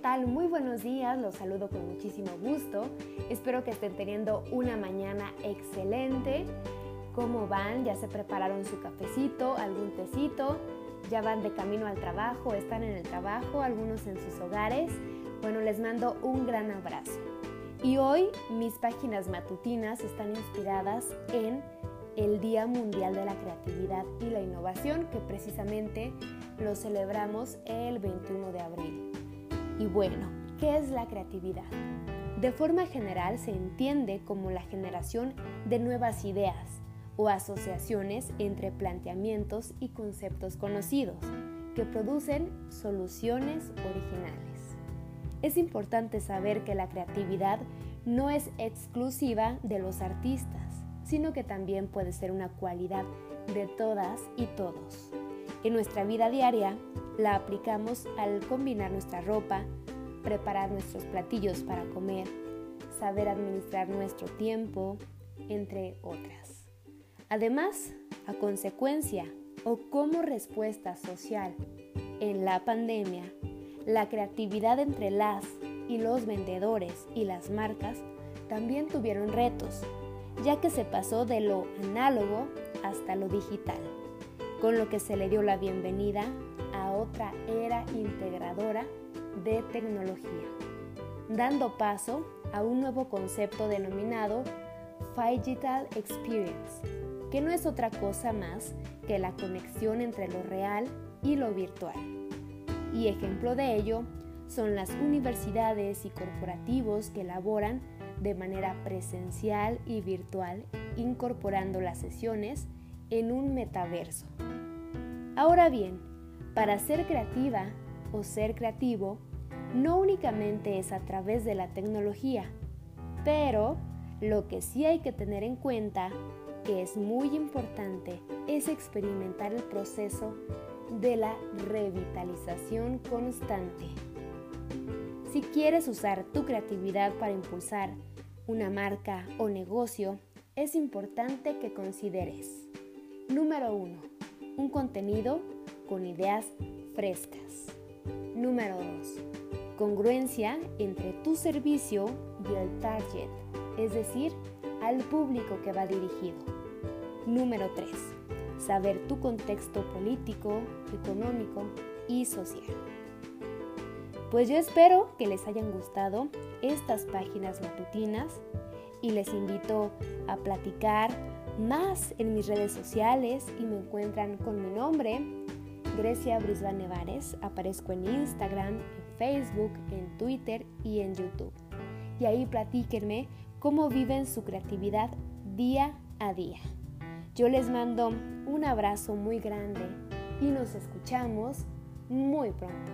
tal? Muy buenos días, los saludo con muchísimo gusto. Espero que estén teniendo una mañana excelente. ¿Cómo van? ¿Ya se prepararon su cafecito, algún tecito? ¿Ya van de camino al trabajo? ¿Están en el trabajo? ¿Algunos en sus hogares? Bueno, les mando un gran abrazo. Y hoy mis páginas matutinas están inspiradas en el Día Mundial de la Creatividad y la Innovación, que precisamente lo celebramos el 21 de abril. Y bueno, ¿qué es la creatividad? De forma general se entiende como la generación de nuevas ideas o asociaciones entre planteamientos y conceptos conocidos que producen soluciones originales. Es importante saber que la creatividad no es exclusiva de los artistas, sino que también puede ser una cualidad de todas y todos. En nuestra vida diaria la aplicamos al combinar nuestra ropa, preparar nuestros platillos para comer, saber administrar nuestro tiempo, entre otras. Además, a consecuencia o como respuesta social en la pandemia, la creatividad entre las y los vendedores y las marcas también tuvieron retos, ya que se pasó de lo análogo hasta lo digital con lo que se le dio la bienvenida a otra era integradora de tecnología, dando paso a un nuevo concepto denominado Digital Experience, que no es otra cosa más que la conexión entre lo real y lo virtual. Y ejemplo de ello son las universidades y corporativos que elaboran de manera presencial y virtual, incorporando las sesiones en un metaverso. Ahora bien, para ser creativa o ser creativo, no únicamente es a través de la tecnología, pero lo que sí hay que tener en cuenta, que es muy importante, es experimentar el proceso de la revitalización constante. Si quieres usar tu creatividad para impulsar una marca o negocio, es importante que consideres Número 1. Un contenido con ideas frescas. Número 2. Congruencia entre tu servicio y el target, es decir, al público que va dirigido. Número 3. Saber tu contexto político, económico y social. Pues yo espero que les hayan gustado estas páginas matutinas y les invito a platicar más en mis redes sociales y me encuentran con mi nombre, Grecia Brisbane Nevares. Aparezco en Instagram, en Facebook, en Twitter y en YouTube. Y ahí platíquenme cómo viven su creatividad día a día. Yo les mando un abrazo muy grande y nos escuchamos muy pronto.